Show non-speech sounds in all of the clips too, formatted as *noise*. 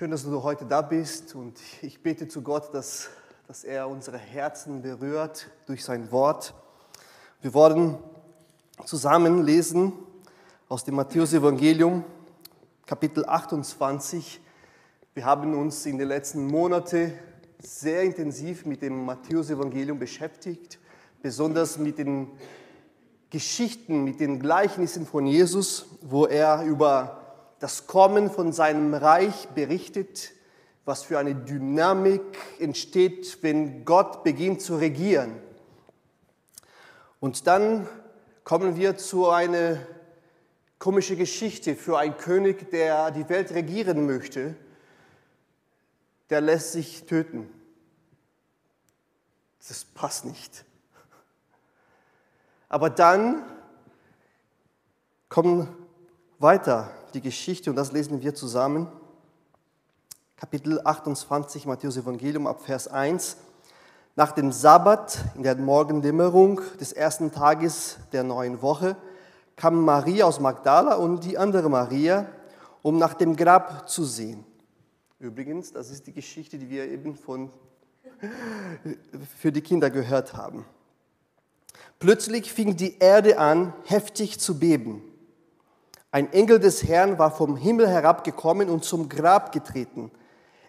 Schön, dass du heute da bist und ich bete zu Gott, dass, dass er unsere Herzen berührt durch sein Wort. Wir wollen zusammen lesen aus dem Matthäus-Evangelium, Kapitel 28. Wir haben uns in den letzten Monaten sehr intensiv mit dem Matthäus-Evangelium beschäftigt, besonders mit den Geschichten, mit den Gleichnissen von Jesus, wo er über das Kommen von seinem Reich berichtet, was für eine Dynamik entsteht, wenn Gott beginnt zu regieren. Und dann kommen wir zu einer komischen Geschichte für einen König, der die Welt regieren möchte. Der lässt sich töten. Das passt nicht. Aber dann kommen weiter die Geschichte und das lesen wir zusammen. Kapitel 28 Matthäus Evangelium ab Vers 1. Nach dem Sabbat in der Morgendämmerung des ersten Tages der neuen Woche kamen Maria aus Magdala und die andere Maria, um nach dem Grab zu sehen. Übrigens, das ist die Geschichte, die wir eben von, *laughs* für die Kinder gehört haben. Plötzlich fing die Erde an, heftig zu beben. Ein Engel des Herrn war vom Himmel herabgekommen und zum Grab getreten.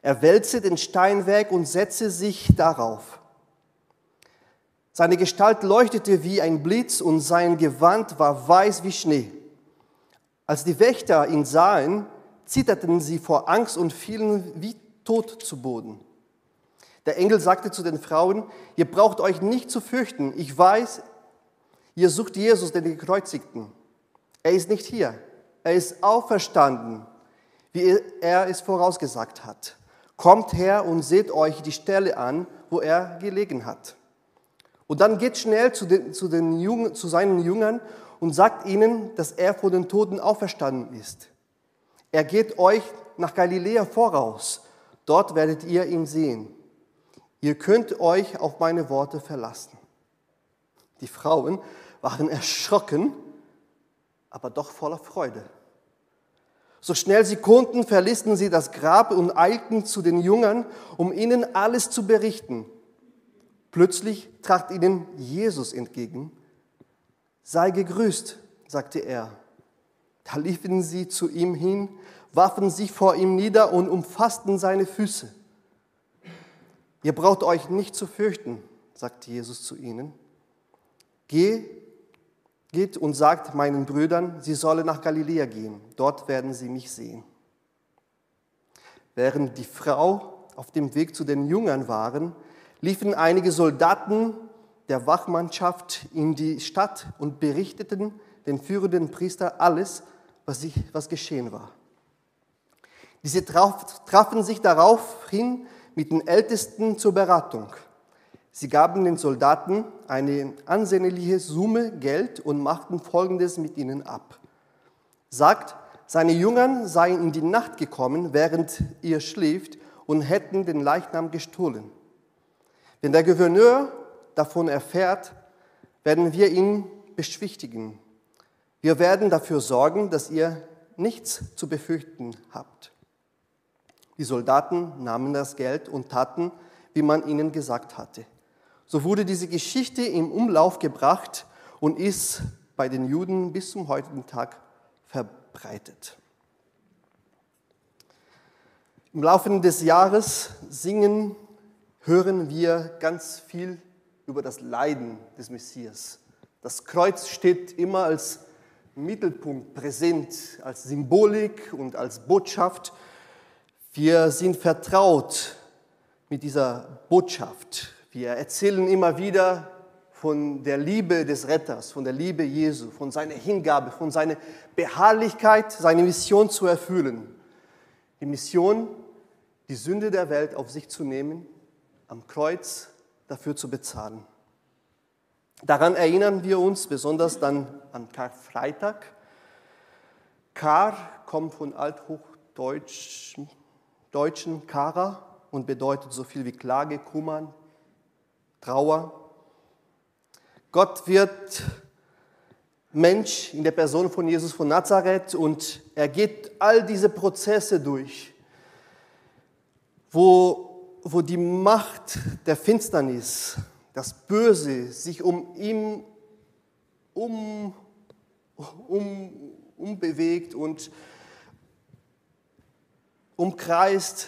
Er wälzte den Stein weg und setzte sich darauf. Seine Gestalt leuchtete wie ein Blitz und sein Gewand war weiß wie Schnee. Als die Wächter ihn sahen, zitterten sie vor Angst und fielen wie tot zu Boden. Der Engel sagte zu den Frauen, ihr braucht euch nicht zu fürchten. Ich weiß, ihr sucht Jesus, den Gekreuzigten. Er ist nicht hier. Er ist auferstanden, wie er es vorausgesagt hat. Kommt her und seht euch die Stelle an, wo er gelegen hat. Und dann geht schnell zu, den, zu, den Jungen, zu seinen Jüngern und sagt ihnen, dass er vor den Toten auferstanden ist. Er geht euch nach Galiläa voraus. Dort werdet ihr ihn sehen. Ihr könnt euch auf meine Worte verlassen. Die Frauen waren erschrocken aber doch voller Freude. So schnell sie konnten, verließen sie das Grab und eilten zu den Jüngern, um ihnen alles zu berichten. Plötzlich trat ihnen Jesus entgegen. Sei gegrüßt, sagte er. Da liefen sie zu ihm hin, warfen sich vor ihm nieder und umfassten seine Füße. Ihr braucht euch nicht zu fürchten, sagte Jesus zu ihnen. Geh Geht und sagt meinen Brüdern, sie sollen nach Galiläa gehen, dort werden sie mich sehen. Während die Frau auf dem Weg zu den Jüngern waren, liefen einige Soldaten der Wachmannschaft in die Stadt und berichteten den führenden Priester alles, was, sich, was geschehen war. Diese trafen sich daraufhin mit den Ältesten zur Beratung. Sie gaben den Soldaten eine ansehnliche Summe Geld und machten Folgendes mit ihnen ab. Sagt, seine Jüngern seien in die Nacht gekommen, während ihr schläft, und hätten den Leichnam gestohlen. Wenn der Gouverneur davon erfährt, werden wir ihn beschwichtigen. Wir werden dafür sorgen, dass ihr nichts zu befürchten habt. Die Soldaten nahmen das Geld und taten, wie man ihnen gesagt hatte. So wurde diese Geschichte im Umlauf gebracht und ist bei den Juden bis zum heutigen Tag verbreitet. Im Laufe des Jahres singen, hören wir ganz viel über das Leiden des Messias. Das Kreuz steht immer als Mittelpunkt präsent, als Symbolik und als Botschaft. Wir sind vertraut mit dieser Botschaft. Wir erzählen immer wieder von der Liebe des Retters, von der Liebe Jesu, von seiner Hingabe, von seiner Beharrlichkeit, seine Mission zu erfüllen. Die Mission, die Sünde der Welt auf sich zu nehmen, am Kreuz dafür zu bezahlen. Daran erinnern wir uns besonders dann an Karfreitag. Kar kommt von althochdeutschen deutschen Kara und bedeutet so viel wie Klage, Kummern, Trauer. Gott wird Mensch in der Person von Jesus von Nazareth und er geht all diese Prozesse durch. wo, wo die Macht der Finsternis, das Böse sich um ihn um, um, umbewegt und umkreist.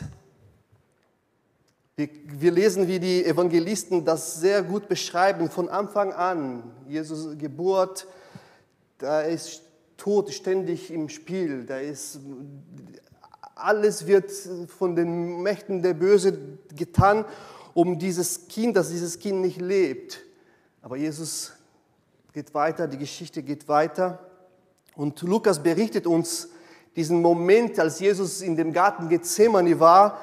Wir, wir, lesen, wie die Evangelisten das sehr gut beschreiben, von Anfang an. Jesus Geburt, da ist Tod ständig im Spiel, da ist alles wird von den Mächten der Böse getan, um dieses Kind, dass dieses Kind nicht lebt. Aber Jesus geht weiter, die Geschichte geht weiter. Und Lukas berichtet uns diesen Moment, als Jesus in dem Garten Gethsemane war,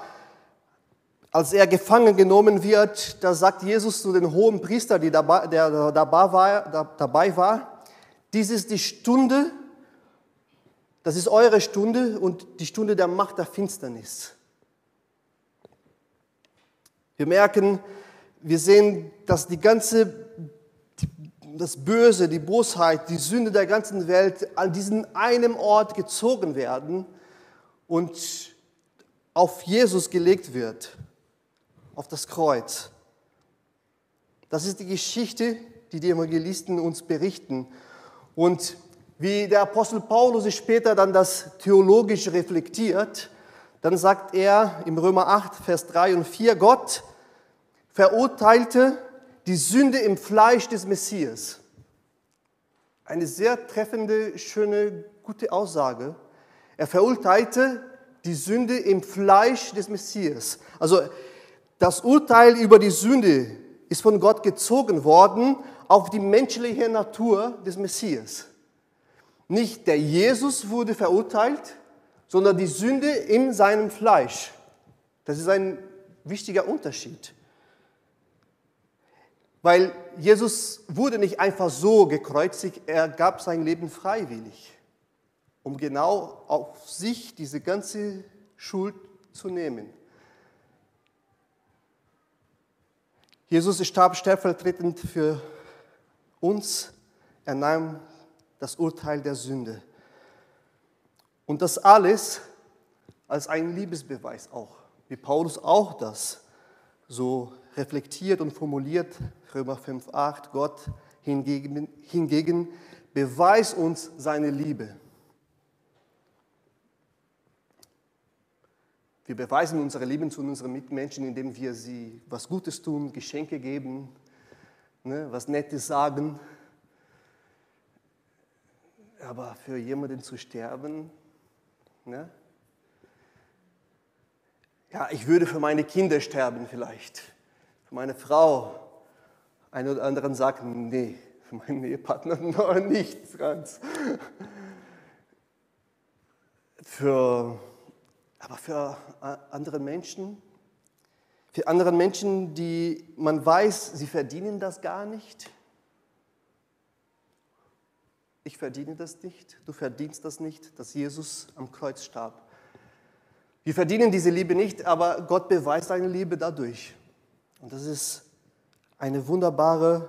als er gefangen genommen wird, da sagt Jesus zu den hohen Priester, die dabei, der dabei war, dabei war, dies ist die Stunde, das ist eure Stunde und die Stunde der Macht der Finsternis. Wir merken, wir sehen, dass die ganze, das Böse, die Bosheit, die Sünde der ganzen Welt an diesen einem Ort gezogen werden und auf Jesus gelegt wird, auf das Kreuz. Das ist die Geschichte, die die Evangelisten uns berichten. Und wie der Apostel Paulus später dann das theologisch reflektiert, dann sagt er im Römer 8, Vers 3 und 4, Gott verurteilte die Sünde im Fleisch des Messias. Eine sehr treffende, schöne, gute Aussage. Er verurteilte die Sünde im Fleisch des Messias. Also das Urteil über die Sünde ist von Gott gezogen worden auf die menschliche Natur des Messias. Nicht der Jesus wurde verurteilt, sondern die Sünde in seinem Fleisch. Das ist ein wichtiger Unterschied. Weil Jesus wurde nicht einfach so gekreuzigt, er gab sein Leben freiwillig, um genau auf sich diese ganze Schuld zu nehmen. Jesus starb stellvertretend für uns, er nahm das Urteil der Sünde. Und das alles als ein Liebesbeweis auch, wie Paulus auch das so reflektiert und formuliert, Römer 5,8, Gott hingegen, hingegen beweist uns seine Liebe. Wir beweisen unsere Liebe zu unseren Mitmenschen, indem wir sie was Gutes tun, Geschenke geben, ne, was Nettes sagen, aber für jemanden zu sterben, ne? ja, ich würde für meine Kinder sterben vielleicht, für meine Frau. Ein oder anderen sagen, nee, für meinen Ehepartner *laughs* noch nicht ganz. Für, aber für andere Menschen, für andere Menschen, die man weiß, sie verdienen das gar nicht, ich verdiene das nicht, du verdienst das nicht, dass Jesus am Kreuz starb. Wir verdienen diese Liebe nicht, aber Gott beweist seine Liebe dadurch. Und das ist eine wunderbare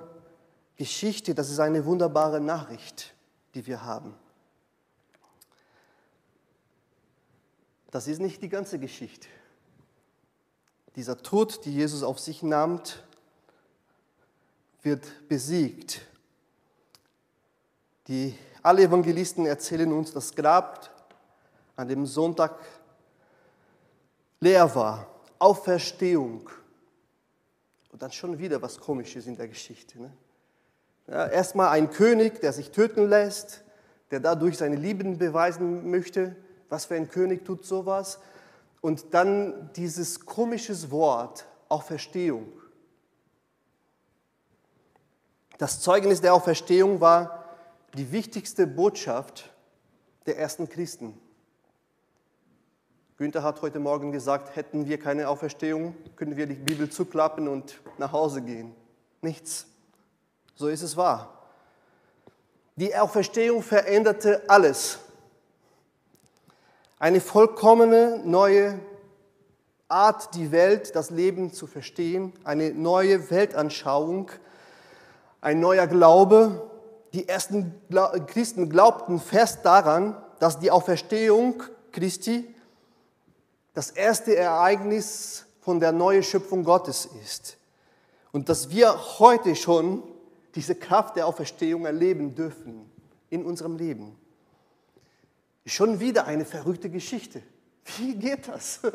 Geschichte, das ist eine wunderbare Nachricht, die wir haben. Das ist nicht die ganze Geschichte. Dieser Tod, die Jesus auf sich nahm, wird besiegt. Die, alle Evangelisten erzählen uns, dass Grab an dem Sonntag leer war. Auferstehung. Und dann schon wieder was Komisches in der Geschichte. Ne? Ja, erstmal ein König, der sich töten lässt, der dadurch seine Lieben beweisen möchte. Was für ein König tut sowas? Und dann dieses komische Wort, Auferstehung. Das Zeugnis der Auferstehung war, die wichtigste Botschaft der ersten Christen. Günther hat heute Morgen gesagt, hätten wir keine Auferstehung, könnten wir die Bibel zuklappen und nach Hause gehen. Nichts. So ist es wahr. Die Auferstehung veränderte alles. Eine vollkommene neue Art, die Welt, das Leben zu verstehen, eine neue Weltanschauung, ein neuer Glaube, die ersten Christen glaubten fest daran, dass die Auferstehung Christi das erste Ereignis von der neuen Schöpfung Gottes ist. Und dass wir heute schon diese Kraft der Auferstehung erleben dürfen in unserem Leben. Schon wieder eine verrückte Geschichte. Wie geht das? *laughs*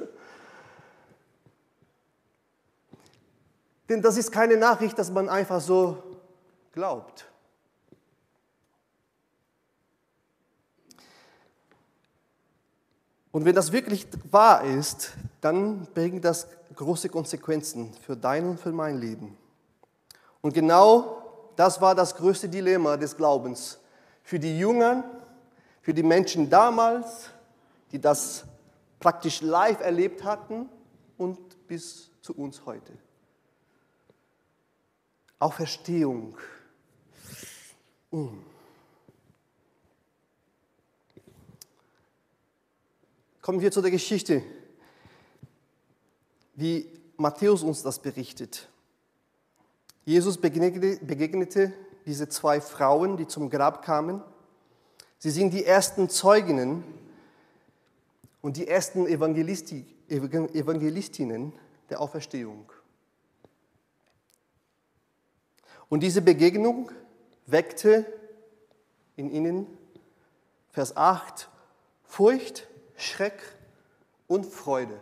Denn das ist keine Nachricht, dass man einfach so glaubt. Und wenn das wirklich wahr ist, dann bringt das große Konsequenzen für dein und für mein Leben. Und genau das war das größte Dilemma des Glaubens für die Jünger, für die Menschen damals, die das praktisch live erlebt hatten und bis zu uns heute. Auferstehung. Mm. Kommen wir zu der Geschichte, wie Matthäus uns das berichtet. Jesus begegnete, begegnete diese zwei Frauen, die zum Grab kamen. Sie sind die ersten Zeuginnen und die ersten Evangelisti, Evangelistinnen der Auferstehung. Und diese Begegnung weckte in ihnen, Vers 8, Furcht, Schreck und Freude.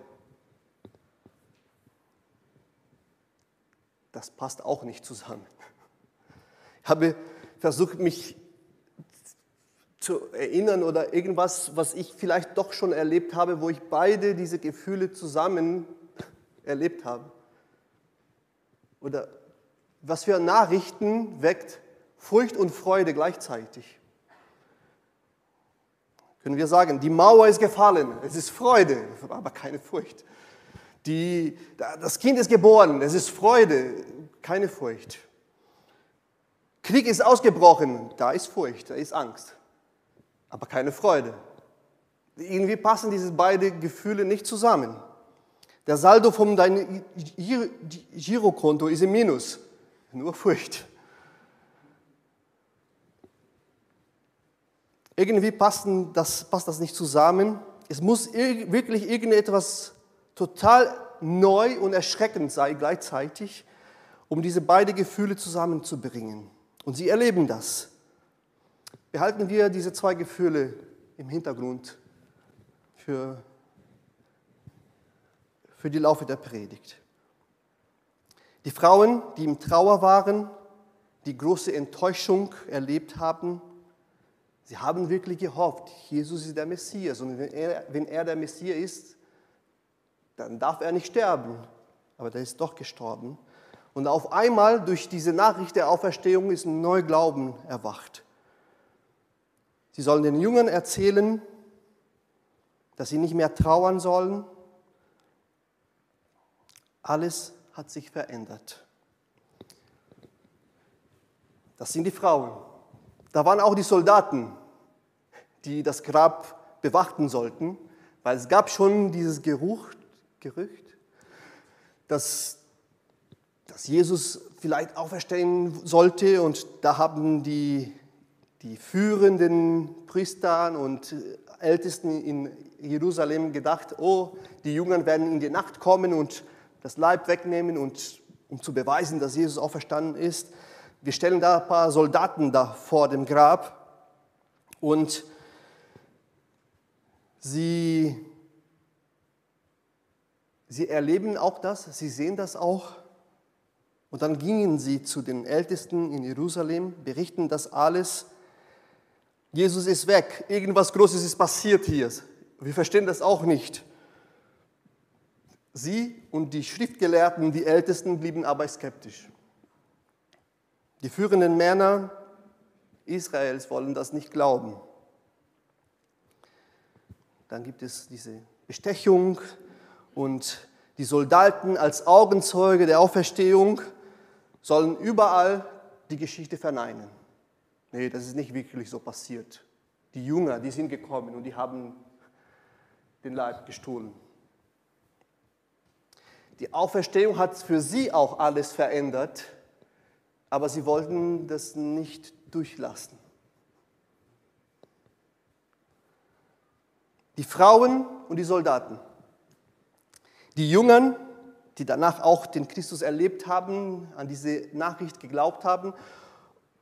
Das passt auch nicht zusammen. Ich habe versucht, mich zu erinnern oder irgendwas, was ich vielleicht doch schon erlebt habe, wo ich beide diese Gefühle zusammen erlebt habe. Oder was für Nachrichten weckt Furcht und Freude gleichzeitig. Können wir sagen, die Mauer ist gefallen, es ist Freude, aber keine Furcht. Die, das Kind ist geboren, es ist Freude, keine Furcht. Krieg ist ausgebrochen, da ist Furcht, da ist Angst, aber keine Freude. Irgendwie passen diese beiden Gefühle nicht zusammen. Der Saldo von deinem Girokonto ist im Minus, nur Furcht. Irgendwie passen das, passt das nicht zusammen. Es muss wirklich irgendetwas total neu und erschreckend sein gleichzeitig, um diese beiden Gefühle zusammenzubringen. Und sie erleben das. Behalten wir diese zwei Gefühle im Hintergrund für, für die Laufe der Predigt. Die Frauen, die im Trauer waren, die große Enttäuschung erlebt haben, sie haben wirklich gehofft, Jesus ist der Messias. Und wenn er, wenn er der Messias ist, dann darf er nicht sterben. Aber der ist doch gestorben. Und auf einmal durch diese Nachricht der Auferstehung ist ein neuer Glauben erwacht. Sie sollen den Jüngern erzählen, dass sie nicht mehr trauern sollen. Alles hat sich verändert. Das sind die Frauen. Da waren auch die Soldaten, die das Grab bewachten sollten, weil es gab schon dieses Geruch, Gerücht, dass dass Jesus vielleicht auferstehen sollte und da haben die, die führenden Priester und Ältesten in Jerusalem gedacht, oh, die Jünger werden in die Nacht kommen und das Leib wegnehmen und um zu beweisen, dass Jesus auferstanden ist. Wir stellen da ein paar Soldaten da vor dem Grab und sie, sie erleben auch das, sie sehen das auch und dann gingen sie zu den Ältesten in Jerusalem, berichten das alles. Jesus ist weg, irgendwas Großes ist passiert hier. Wir verstehen das auch nicht. Sie und die Schriftgelehrten, die Ältesten, blieben aber skeptisch. Die führenden Männer Israels wollen das nicht glauben. Dann gibt es diese Bestechung und die Soldaten als Augenzeuge der Auferstehung sollen überall die Geschichte verneinen. Nee, das ist nicht wirklich so passiert. Die Jünger, die sind gekommen und die haben den Leib gestohlen. Die Auferstehung hat für sie auch alles verändert, aber sie wollten das nicht durchlassen. Die Frauen und die Soldaten, Die Jüngern, die danach auch den Christus erlebt haben, an diese Nachricht geglaubt haben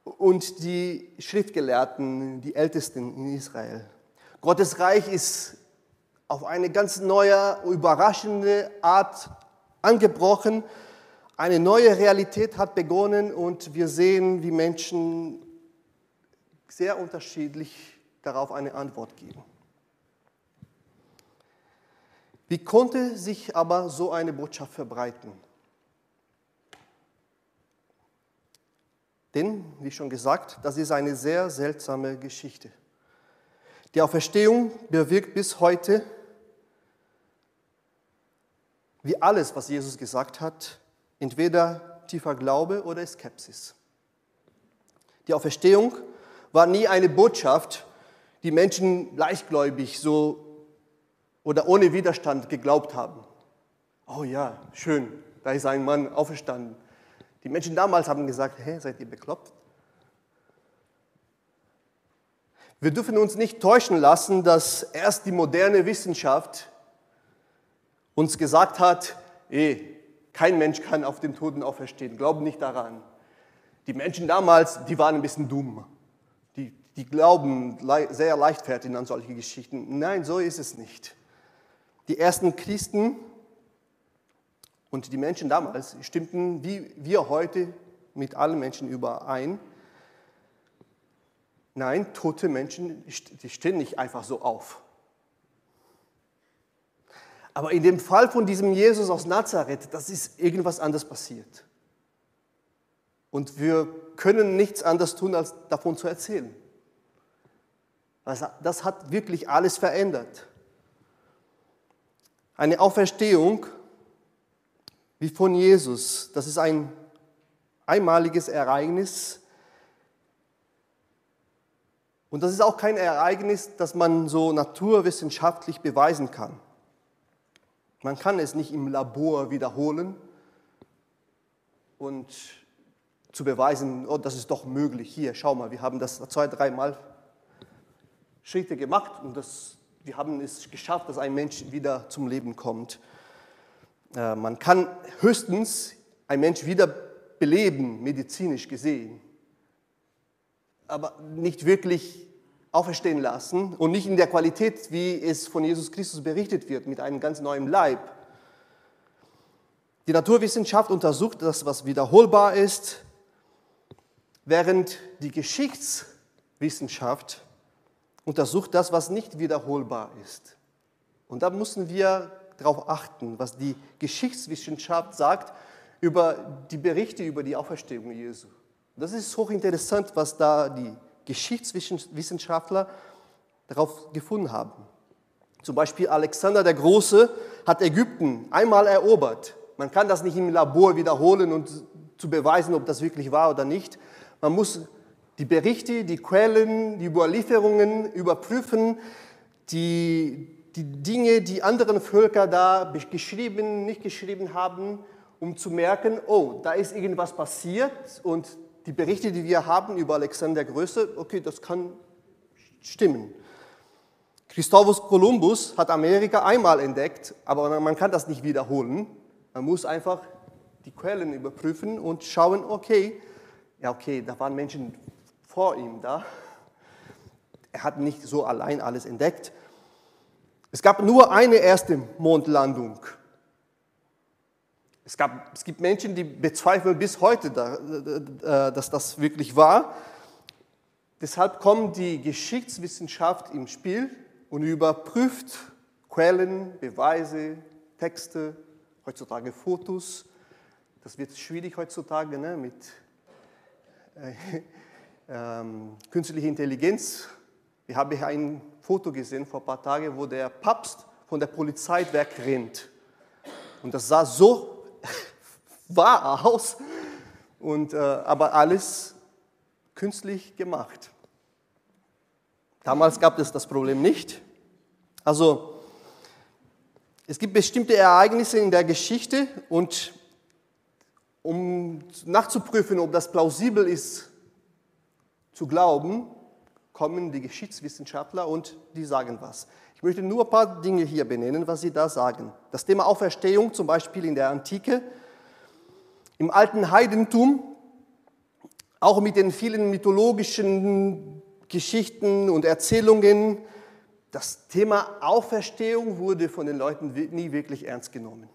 und die Schriftgelehrten, die Ältesten in Israel. Gottes Reich ist auf eine ganz neue, überraschende Art angebrochen. Eine neue Realität hat begonnen und wir sehen, wie Menschen sehr unterschiedlich darauf eine Antwort geben. Wie konnte sich aber so eine Botschaft verbreiten? Denn, wie schon gesagt, das ist eine sehr seltsame Geschichte. Die Auferstehung bewirkt bis heute, wie alles, was Jesus gesagt hat, entweder tiefer Glaube oder Skepsis. Die Auferstehung war nie eine Botschaft, die Menschen leichtgläubig so oder ohne Widerstand geglaubt haben. Oh ja, schön, da ist ein Mann auferstanden. Die Menschen damals haben gesagt, hä, seid ihr bekloppt? Wir dürfen uns nicht täuschen lassen, dass erst die moderne Wissenschaft uns gesagt hat, ey, kein Mensch kann auf den Toten auferstehen, glauben nicht daran. Die Menschen damals, die waren ein bisschen dumm. Die, die glauben sehr leichtfertig an solche Geschichten. Nein, so ist es nicht. Die ersten Christen und die Menschen damals stimmten wie wir heute mit allen Menschen überein. Nein, tote Menschen, die stehen nicht einfach so auf. Aber in dem Fall von diesem Jesus aus Nazareth, das ist irgendwas anderes passiert. Und wir können nichts anderes tun, als davon zu erzählen. Das hat wirklich alles verändert. Eine Auferstehung wie von Jesus, das ist ein einmaliges Ereignis. Und das ist auch kein Ereignis, das man so naturwissenschaftlich beweisen kann. Man kann es nicht im Labor wiederholen und zu beweisen, oh, das ist doch möglich. Hier, schau mal, wir haben das zwei, dreimal Schritte gemacht und das, wir haben es geschafft, dass ein Mensch wieder zum Leben kommt. Äh, man kann höchstens ein Mensch wieder beleben, medizinisch gesehen, aber nicht wirklich auferstehen lassen und nicht in der Qualität, wie es von Jesus Christus berichtet wird, mit einem ganz neuen Leib. Die Naturwissenschaft untersucht das, was wiederholbar ist, während die Geschichtswissenschaft untersucht das, was nicht wiederholbar ist. Und da müssen wir darauf achten, was die Geschichtswissenschaft sagt über die Berichte über die Auferstehung Jesu. Das ist hochinteressant, was da die Geschichtswissenschaftler darauf gefunden haben. Zum Beispiel Alexander der Große hat Ägypten einmal erobert. Man kann das nicht im Labor wiederholen und zu beweisen, ob das wirklich war oder nicht. Man muss die Berichte, die Quellen, die Überlieferungen überprüfen, die, die Dinge, die anderen Völker da geschrieben, nicht geschrieben haben, um zu merken, oh, da ist irgendwas passiert und die Berichte, die wir haben über Alexander der Größe, okay, das kann stimmen. Christophus Kolumbus hat Amerika einmal entdeckt, aber man kann das nicht wiederholen. Man muss einfach die Quellen überprüfen und schauen, okay, ja, okay, da waren Menschen vor ihm da. Er hat nicht so allein alles entdeckt. Es gab nur eine erste Mondlandung. Es, gab, es gibt Menschen, die bezweifeln bis heute, äh, dass das wirklich war. Deshalb kommt die Geschichtswissenschaft im Spiel und überprüft Quellen, Beweise, Texte, heutzutage Fotos. Das wird schwierig heutzutage ne, mit äh, *laughs* ähm, künstlicher Intelligenz. Wir haben hier ein Foto gesehen vor ein paar Tagen, wo der Papst von der Polizei wegrennt. Und das sah so *laughs* wahr aus, und, äh, aber alles künstlich gemacht. Damals gab es das Problem nicht. Also es gibt bestimmte Ereignisse in der Geschichte und um nachzuprüfen, ob das plausibel ist zu glauben, kommen die Geschichtswissenschaftler und die sagen was. Ich möchte nur ein paar Dinge hier benennen, was sie da sagen. Das Thema Auferstehung zum Beispiel in der Antike, im alten Heidentum, auch mit den vielen mythologischen Geschichten und Erzählungen, das Thema Auferstehung wurde von den Leuten nie wirklich ernst genommen.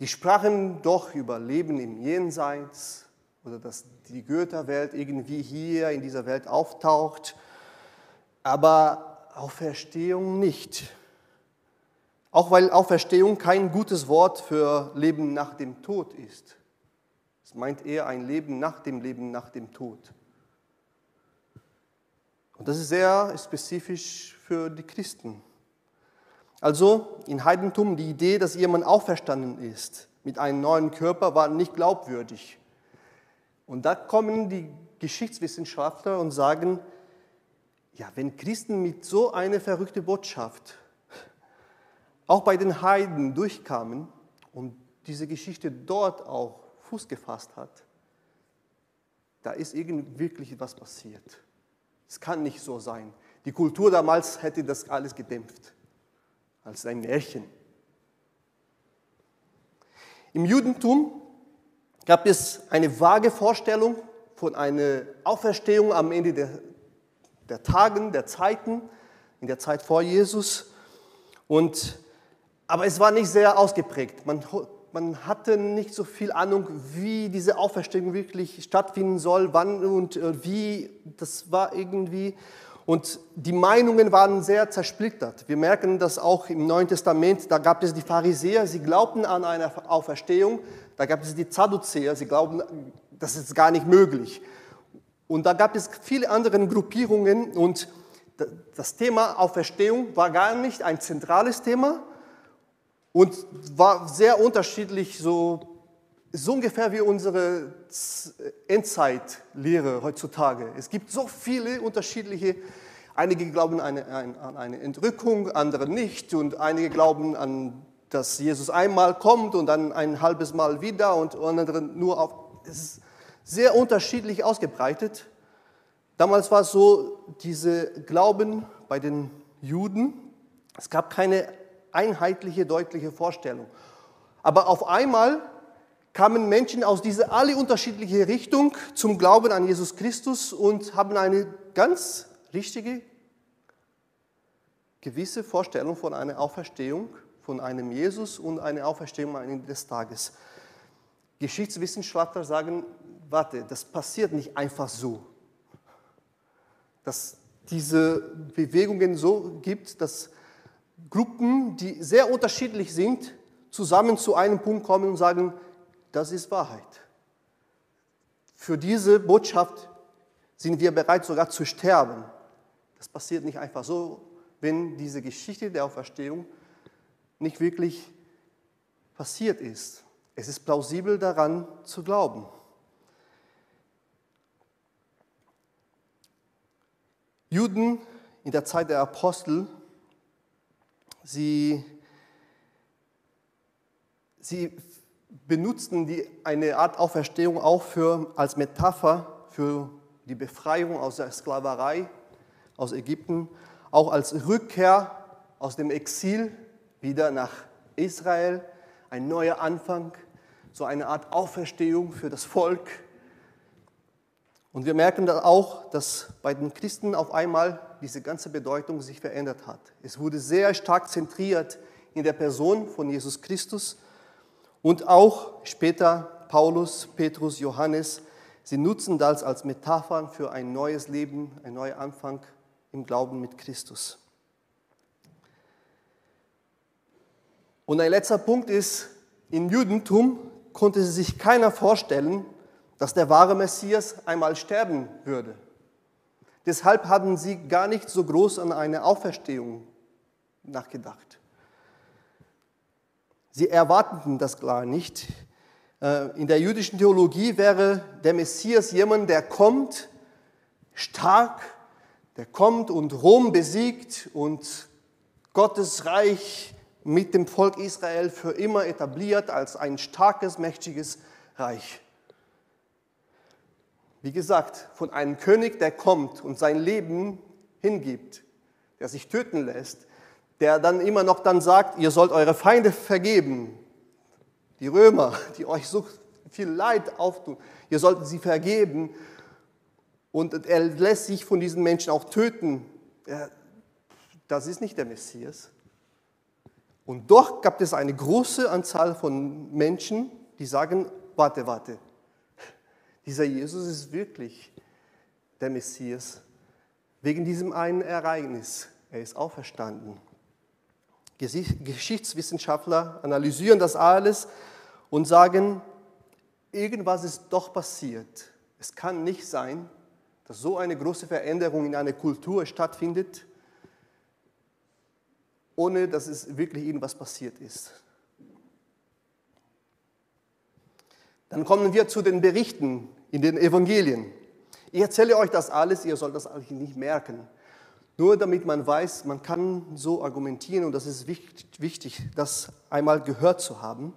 Die sprachen doch über Leben im Jenseits oder dass die Götterwelt irgendwie hier in dieser Welt auftaucht, aber Auferstehung nicht. Auch weil Auferstehung kein gutes Wort für Leben nach dem Tod ist. Es meint eher ein Leben nach dem Leben nach dem Tod. Und das ist sehr spezifisch für die Christen. Also in Heidentum die Idee, dass jemand auferstanden ist mit einem neuen Körper, war nicht glaubwürdig. Und da kommen die Geschichtswissenschaftler und sagen, ja, wenn Christen mit so einer verrückten Botschaft auch bei den Heiden durchkamen und diese Geschichte dort auch Fuß gefasst hat, da ist irgendwie wirklich was passiert. Es kann nicht so sein. Die Kultur damals hätte das alles gedämpft, als ein Märchen. Im Judentum gab es eine vage Vorstellung von einer Auferstehung am Ende der der Tagen, der Zeiten, in der Zeit vor Jesus. Und, aber es war nicht sehr ausgeprägt. Man, man hatte nicht so viel Ahnung, wie diese Auferstehung wirklich stattfinden soll, wann und äh, wie. Das war irgendwie. Und die Meinungen waren sehr zersplittert. Wir merken das auch im Neuen Testament. Da gab es die Pharisäer, sie glaubten an eine Auferstehung. Da gab es die Zadduzäer, sie glaubten, das ist gar nicht möglich. Und da gab es viele andere Gruppierungen und das Thema Auferstehung war gar nicht ein zentrales Thema und war sehr unterschiedlich, so, so ungefähr wie unsere Endzeitlehre heutzutage. Es gibt so viele unterschiedliche, einige glauben an eine, an eine Entrückung, andere nicht und einige glauben an, dass Jesus einmal kommt und dann ein halbes Mal wieder und andere nur auf, es ist sehr unterschiedlich ausgebreitet. Damals war es so, diese Glauben bei den Juden, es gab keine einheitliche, deutliche Vorstellung. Aber auf einmal kamen Menschen aus dieser alle unterschiedliche Richtung zum Glauben an Jesus Christus und haben eine ganz richtige, gewisse Vorstellung von einer Auferstehung, von einem Jesus und einer Auferstehung am Ende des Tages. Geschichtswissenschaftler sagen, warte, das passiert nicht einfach so. Dass diese Bewegungen so gibt, dass Gruppen, die sehr unterschiedlich sind, zusammen zu einem Punkt kommen und sagen, das ist Wahrheit. Für diese Botschaft sind wir bereit sogar zu sterben. Das passiert nicht einfach so, wenn diese Geschichte der Auferstehung nicht wirklich passiert ist. Es ist plausibel daran zu glauben. Juden in der Zeit der Apostel, sie, sie benutzten die, eine Art Auferstehung auch für, als Metapher für die Befreiung aus der Sklaverei aus Ägypten, auch als Rückkehr aus dem Exil wieder nach Israel, ein neuer Anfang, so eine Art Auferstehung für das Volk und wir merken dann auch, dass bei den Christen auf einmal diese ganze Bedeutung sich verändert hat. Es wurde sehr stark zentriert in der Person von Jesus Christus und auch später Paulus, Petrus, Johannes, sie nutzen das als Metaphern für ein neues Leben, ein neuer Anfang im Glauben mit Christus. Und ein letzter Punkt ist, im Judentum konnte sich keiner vorstellen, dass der wahre Messias einmal sterben würde. Deshalb hatten sie gar nicht so groß an eine Auferstehung nachgedacht. Sie erwarteten das klar nicht. Äh, in der jüdischen Theologie wäre der Messias jemand, der kommt, stark, der kommt und Rom besiegt und Gottes Reich mit dem Volk Israel für immer etabliert als ein starkes, mächtiges Reich. Wie gesagt, von einem König, der kommt und sein Leben hingibt, der sich töten lässt, der dann immer noch dann sagt, ihr sollt eure Feinde vergeben, die Römer, die euch so viel Leid auftun, ihr sollt sie vergeben. Und er lässt sich von diesen Menschen auch töten. Das ist nicht der Messias. Und doch gab es eine große Anzahl von Menschen, die sagen, warte, warte, dieser Jesus ist wirklich der Messias. Wegen diesem einen Ereignis. Er ist auferstanden. Geschichtswissenschaftler analysieren das alles und sagen, irgendwas ist doch passiert. Es kann nicht sein, dass so eine große Veränderung in einer Kultur stattfindet, ohne dass es wirklich irgendwas passiert ist. Dann kommen wir zu den Berichten in den Evangelien. Ich erzähle euch das alles, ihr sollt das eigentlich nicht merken. Nur damit man weiß, man kann so argumentieren und das ist wichtig, das einmal gehört zu haben.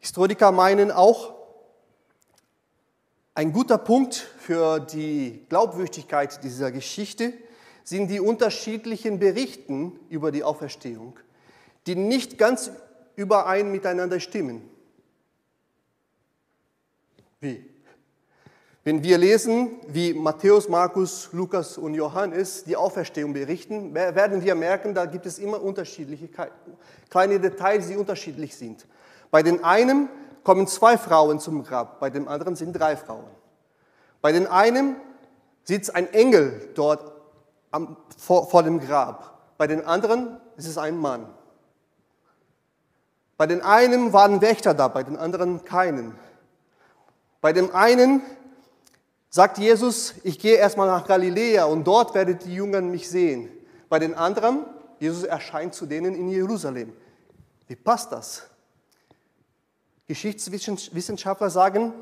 Historiker meinen auch, ein guter Punkt für die Glaubwürdigkeit dieser Geschichte sind die unterschiedlichen Berichten über die Auferstehung, die nicht ganz überein miteinander stimmen. Wie? Wenn wir lesen, wie Matthäus, Markus, Lukas und Johannes die Auferstehung berichten, werden wir merken, da gibt es immer unterschiedliche kleine Details, die unterschiedlich sind. Bei den einen kommen zwei Frauen zum Grab, bei dem anderen sind drei Frauen. Bei den einen sitzt ein Engel dort am, vor, vor dem Grab, bei den anderen ist es ein Mann. Bei den einen waren Wächter da, bei den anderen keinen. Bei dem einen sagt Jesus, ich gehe erstmal nach Galiläa und dort werdet die Jüngern mich sehen. Bei den anderen, Jesus erscheint zu denen in Jerusalem. Wie passt das? Geschichtswissenschaftler sagen,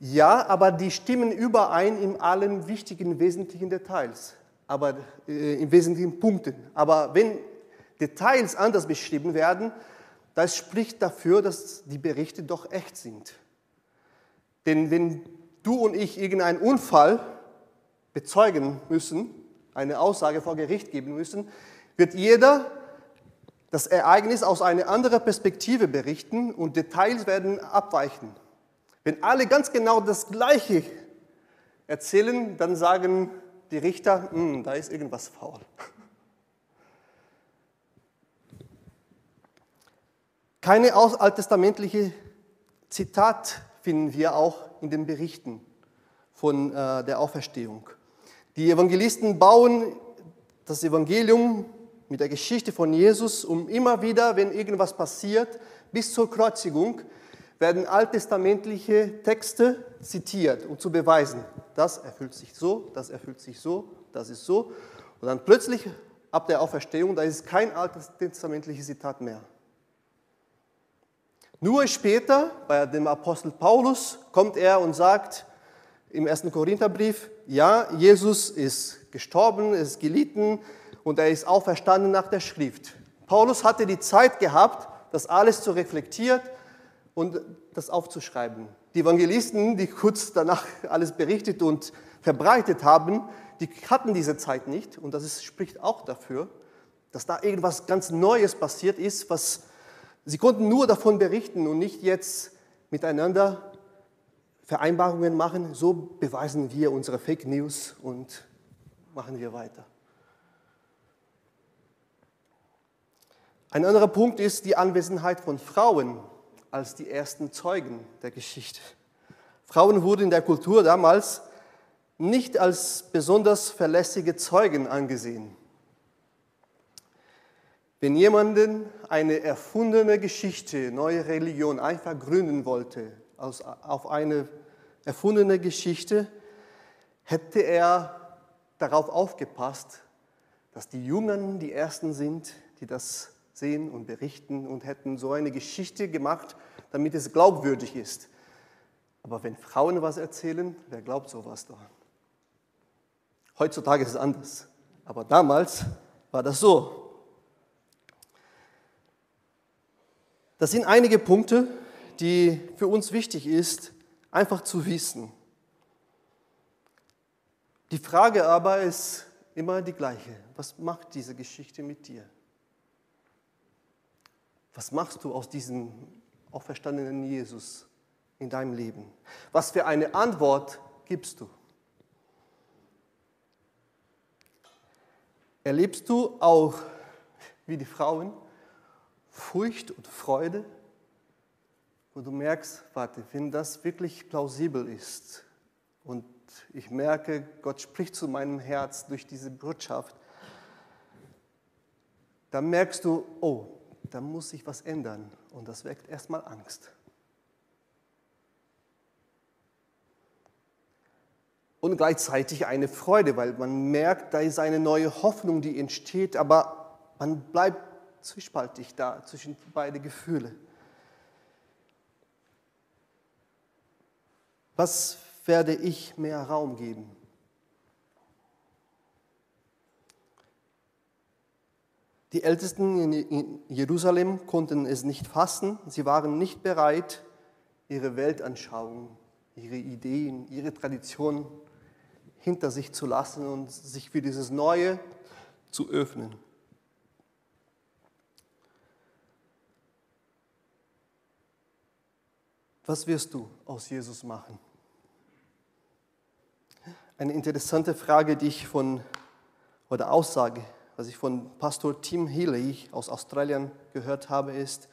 ja, aber die stimmen überein in allen wichtigen, wesentlichen Details, aber äh, in wesentlichen Punkten. Aber wenn Details anders beschrieben werden, das spricht dafür, dass die Berichte doch echt sind. Denn wenn du und ich irgendeinen Unfall bezeugen müssen, eine Aussage vor Gericht geben müssen, wird jeder das Ereignis aus einer anderen Perspektive berichten und Details werden abweichen. Wenn alle ganz genau das Gleiche erzählen, dann sagen die Richter, hm, da ist irgendwas faul. Keine alttestamentliche Zitat finden wir auch in den Berichten von äh, der Auferstehung. Die Evangelisten bauen das Evangelium mit der Geschichte von Jesus, um immer wieder, wenn irgendwas passiert, bis zur Kreuzigung, werden alttestamentliche Texte zitiert, um zu beweisen, das erfüllt sich so, das erfüllt sich so, das ist so. Und dann plötzlich, ab der Auferstehung, da ist kein alttestamentliches Zitat mehr. Nur später, bei dem Apostel Paulus, kommt er und sagt im ersten Korintherbrief, ja, Jesus ist gestorben, ist gelitten und er ist auferstanden nach der Schrift. Paulus hatte die Zeit gehabt, das alles zu reflektieren und das aufzuschreiben. Die Evangelisten, die kurz danach alles berichtet und verbreitet haben, die hatten diese Zeit nicht und das ist, spricht auch dafür, dass da irgendwas ganz Neues passiert ist, was Sie konnten nur davon berichten und nicht jetzt miteinander Vereinbarungen machen, so beweisen wir unsere Fake News und machen wir weiter. Ein anderer Punkt ist die Anwesenheit von Frauen als die ersten Zeugen der Geschichte. Frauen wurden in der Kultur damals nicht als besonders verlässliche Zeugen angesehen. Wenn jemanden eine erfundene Geschichte, neue Religion einfach gründen wollte, aus, auf eine erfundene Geschichte, hätte er darauf aufgepasst, dass die Jungen die Ersten sind, die das sehen und berichten und hätten so eine Geschichte gemacht, damit es glaubwürdig ist. Aber wenn Frauen was erzählen, wer glaubt sowas da? Heutzutage ist es anders. Aber damals war das so. Das sind einige Punkte, die für uns wichtig ist, einfach zu wissen. Die Frage aber ist, immer die gleiche. Was macht diese Geschichte mit dir? Was machst du aus diesem auferstandenen Jesus in deinem Leben? Was für eine Antwort gibst du? Erlebst du auch, wie die Frauen, Furcht und Freude, wo du merkst, warte, wenn das wirklich plausibel ist und ich merke, Gott spricht zu meinem Herz durch diese Botschaft, dann merkst du, oh, da muss sich was ändern und das weckt erstmal Angst. Und gleichzeitig eine Freude, weil man merkt, da ist eine neue Hoffnung, die entsteht, aber man bleibt zwiespaltig da zwischen beide Gefühle. Was werde ich mehr Raum geben? Die Ältesten in Jerusalem konnten es nicht fassen. Sie waren nicht bereit, ihre Weltanschauung, ihre Ideen, ihre Traditionen hinter sich zu lassen und sich für dieses Neue zu öffnen. Was wirst du aus Jesus machen? Eine interessante Frage, die ich von, oder Aussage, was ich von Pastor Tim Healy aus Australien gehört habe, ist,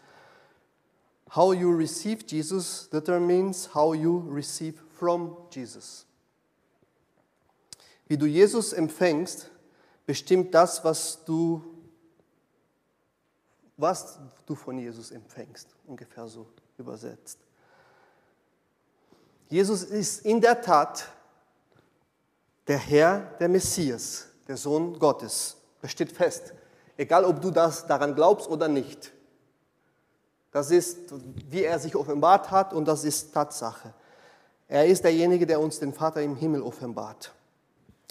How you receive Jesus determines how you receive from Jesus. Wie du Jesus empfängst, bestimmt das, was du, was du von Jesus empfängst, ungefähr so übersetzt. Jesus ist in der Tat der Herr, der Messias, der Sohn Gottes. Das steht fest. Egal, ob du das daran glaubst oder nicht. Das ist, wie er sich offenbart hat und das ist Tatsache. Er ist derjenige, der uns den Vater im Himmel offenbart.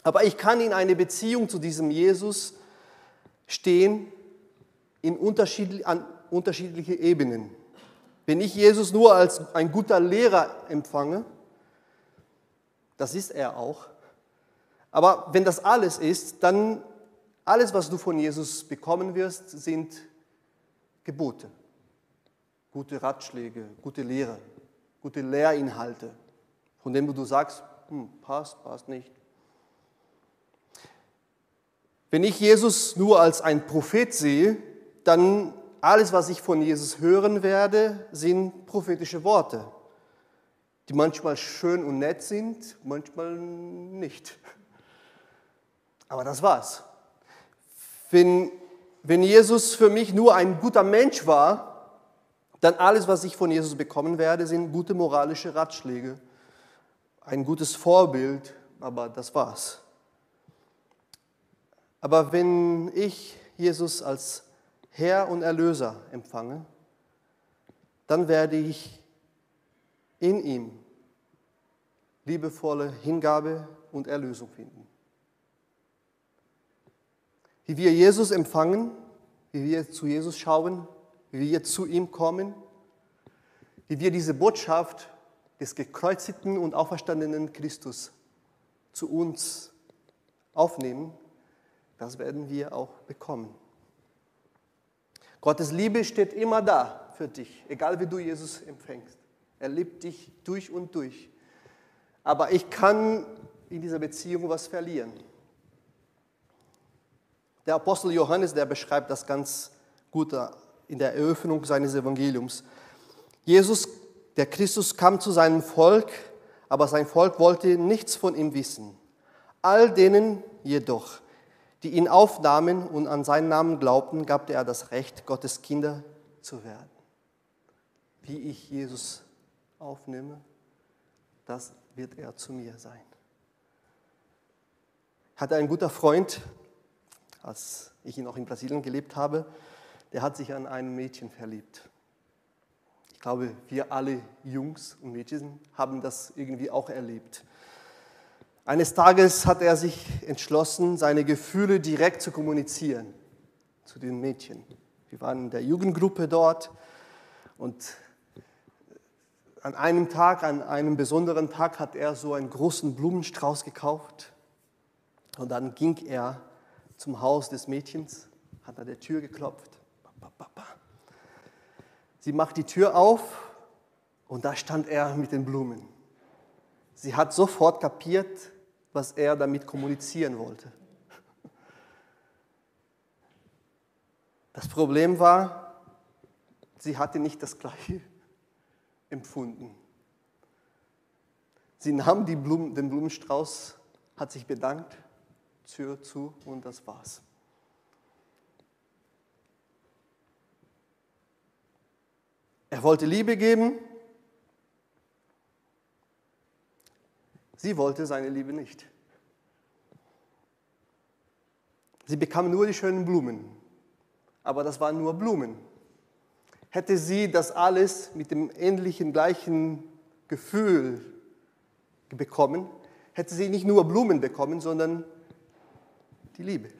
Aber ich kann in eine Beziehung zu diesem Jesus stehen in unterschiedlich, an unterschiedliche Ebenen. Wenn ich Jesus nur als ein guter Lehrer empfange, das ist er auch, aber wenn das alles ist, dann alles, was du von Jesus bekommen wirst, sind Gebote, gute Ratschläge, gute Lehre, gute Lehrinhalte, von denen du sagst, hm, passt, passt nicht. Wenn ich Jesus nur als ein Prophet sehe, dann alles, was ich von Jesus hören werde, sind prophetische Worte, die manchmal schön und nett sind, manchmal nicht. Aber das war's. Wenn, wenn Jesus für mich nur ein guter Mensch war, dann alles, was ich von Jesus bekommen werde, sind gute moralische Ratschläge, ein gutes Vorbild, aber das war's. Aber wenn ich Jesus als Herr und Erlöser empfange, dann werde ich in ihm liebevolle Hingabe und Erlösung finden. Wie wir Jesus empfangen, wie wir zu Jesus schauen, wie wir zu ihm kommen, wie wir diese Botschaft des gekreuzigten und auferstandenen Christus zu uns aufnehmen, das werden wir auch bekommen. Gottes Liebe steht immer da für dich, egal wie du Jesus empfängst. Er liebt dich durch und durch. Aber ich kann in dieser Beziehung was verlieren. Der Apostel Johannes, der beschreibt das ganz gut in der Eröffnung seines Evangeliums. Jesus, der Christus, kam zu seinem Volk, aber sein Volk wollte nichts von ihm wissen. All denen jedoch, die ihn aufnahmen und an seinen Namen glaubten, gab er das Recht, Gottes Kinder zu werden. Wie ich Jesus aufnehme, das wird er zu mir sein. Hatte ein guter Freund, als ich ihn auch in Brasilien gelebt habe, der hat sich an ein Mädchen verliebt. Ich glaube, wir alle Jungs und Mädchen haben das irgendwie auch erlebt. Eines Tages hat er sich entschlossen, seine Gefühle direkt zu kommunizieren zu den Mädchen. Wir waren in der Jugendgruppe dort und an einem Tag, an einem besonderen Tag hat er so einen großen Blumenstrauß gekauft Und dann ging er zum Haus des Mädchens, hat an der Tür geklopft. Sie macht die Tür auf und da stand er mit den Blumen. Sie hat sofort kapiert, was er damit kommunizieren wollte. Das Problem war, sie hatte nicht das Gleiche empfunden. Sie nahm Blumen, den Blumenstrauß, hat sich bedankt, Tür zu und das war's. Er wollte Liebe geben, sie wollte seine Liebe nicht. Sie bekam nur die schönen Blumen, aber das waren nur Blumen. Hätte sie das alles mit dem ähnlichen, gleichen Gefühl bekommen, hätte sie nicht nur Blumen bekommen, sondern die Liebe.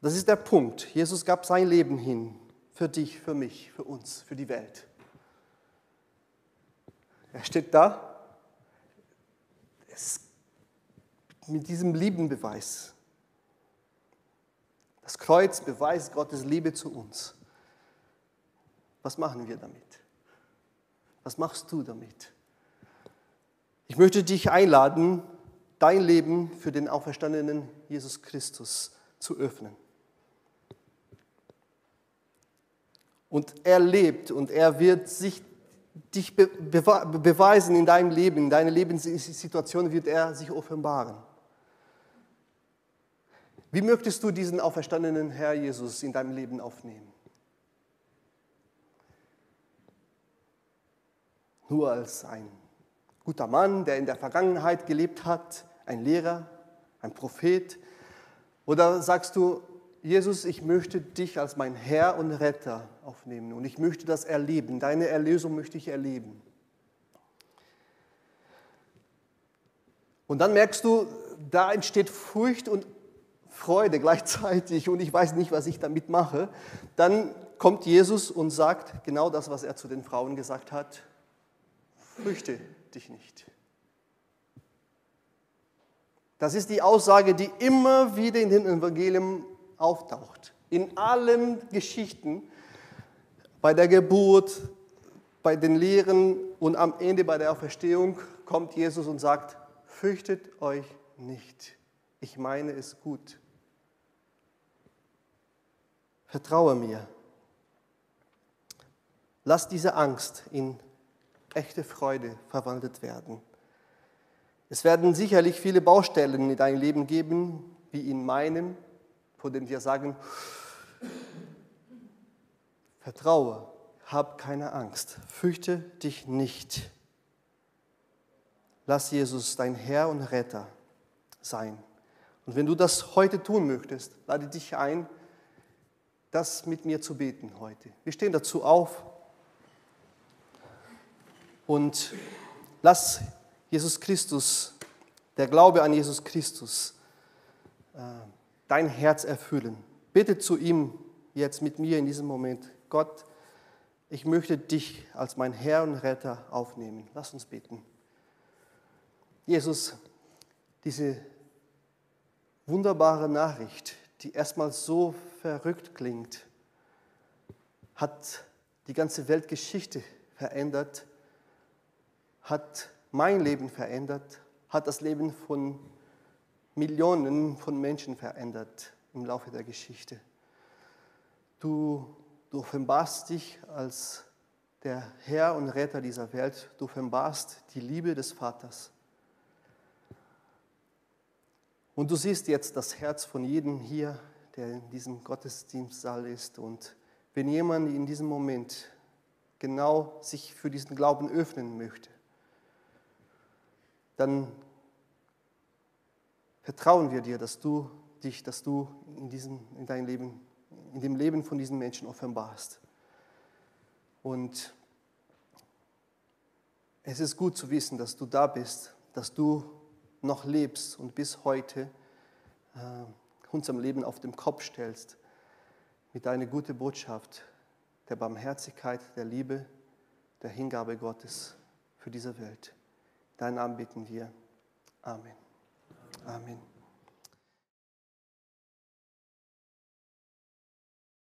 Das ist der Punkt. Jesus gab sein Leben hin für dich, für mich, für uns, für die Welt. Er steht da mit diesem Liebenbeweis. Das Kreuz beweist Gottes Liebe zu uns. Was machen wir damit? Was machst du damit? Ich möchte dich einladen, dein Leben für den auferstandenen Jesus Christus zu öffnen. Und er lebt und er wird sich dich beweisen in deinem Leben, in deiner Lebenssituation wird er sich offenbaren. Wie möchtest du diesen auferstandenen Herr Jesus in deinem Leben aufnehmen? Nur als ein guter Mann, der in der Vergangenheit gelebt hat, ein Lehrer, ein Prophet? Oder sagst du, Jesus, ich möchte dich als mein Herr und Retter aufnehmen und ich möchte das erleben, deine Erlösung möchte ich erleben. Und dann merkst du, da entsteht Furcht und Freude gleichzeitig und ich weiß nicht, was ich damit mache. Dann kommt Jesus und sagt genau das, was er zu den Frauen gesagt hat. Fürchte dich nicht. Das ist die Aussage, die immer wieder in den Evangelien auftaucht. In allen Geschichten, bei der Geburt, bei den Lehren und am Ende bei der Auferstehung kommt Jesus und sagt, fürchtet euch nicht. Ich meine es gut. Vertraue mir. Lass diese Angst in echte Freude verwandelt werden. Es werden sicherlich viele Baustellen in deinem Leben geben, wie in meinem, von denen wir sagen, vertraue, hab keine Angst, fürchte dich nicht. Lass Jesus dein Herr und Retter sein. Und wenn du das heute tun möchtest, lade dich ein, das mit mir zu beten heute. Wir stehen dazu auf und lass Jesus Christus, der Glaube an Jesus Christus, äh, dein Herz erfüllen. Bitte zu ihm jetzt mit mir in diesem Moment, Gott, ich möchte dich als mein Herr und Retter aufnehmen. Lass uns beten. Jesus, diese wunderbare Nachricht, die erstmal so verrückt klingt, hat die ganze Weltgeschichte verändert, hat mein Leben verändert, hat das Leben von Millionen von Menschen verändert im Laufe der Geschichte. Du, du offenbarst dich als der Herr und Retter dieser Welt, du offenbarst die Liebe des Vaters. Und du siehst jetzt das Herz von jedem hier, der in diesem Gottesdienstsaal ist. Und wenn jemand in diesem Moment genau sich für diesen Glauben öffnen möchte, dann vertrauen wir dir, dass du dich, dass du in, diesem, in deinem Leben, in dem Leben von diesen Menschen offenbarst. Und es ist gut zu wissen, dass du da bist, dass du noch lebst und bis heute äh, unserem Leben auf den Kopf stellst mit deiner guten Botschaft der Barmherzigkeit, der Liebe, der Hingabe Gottes für diese Welt. Deinen Namen bitten wir. Amen. Amen.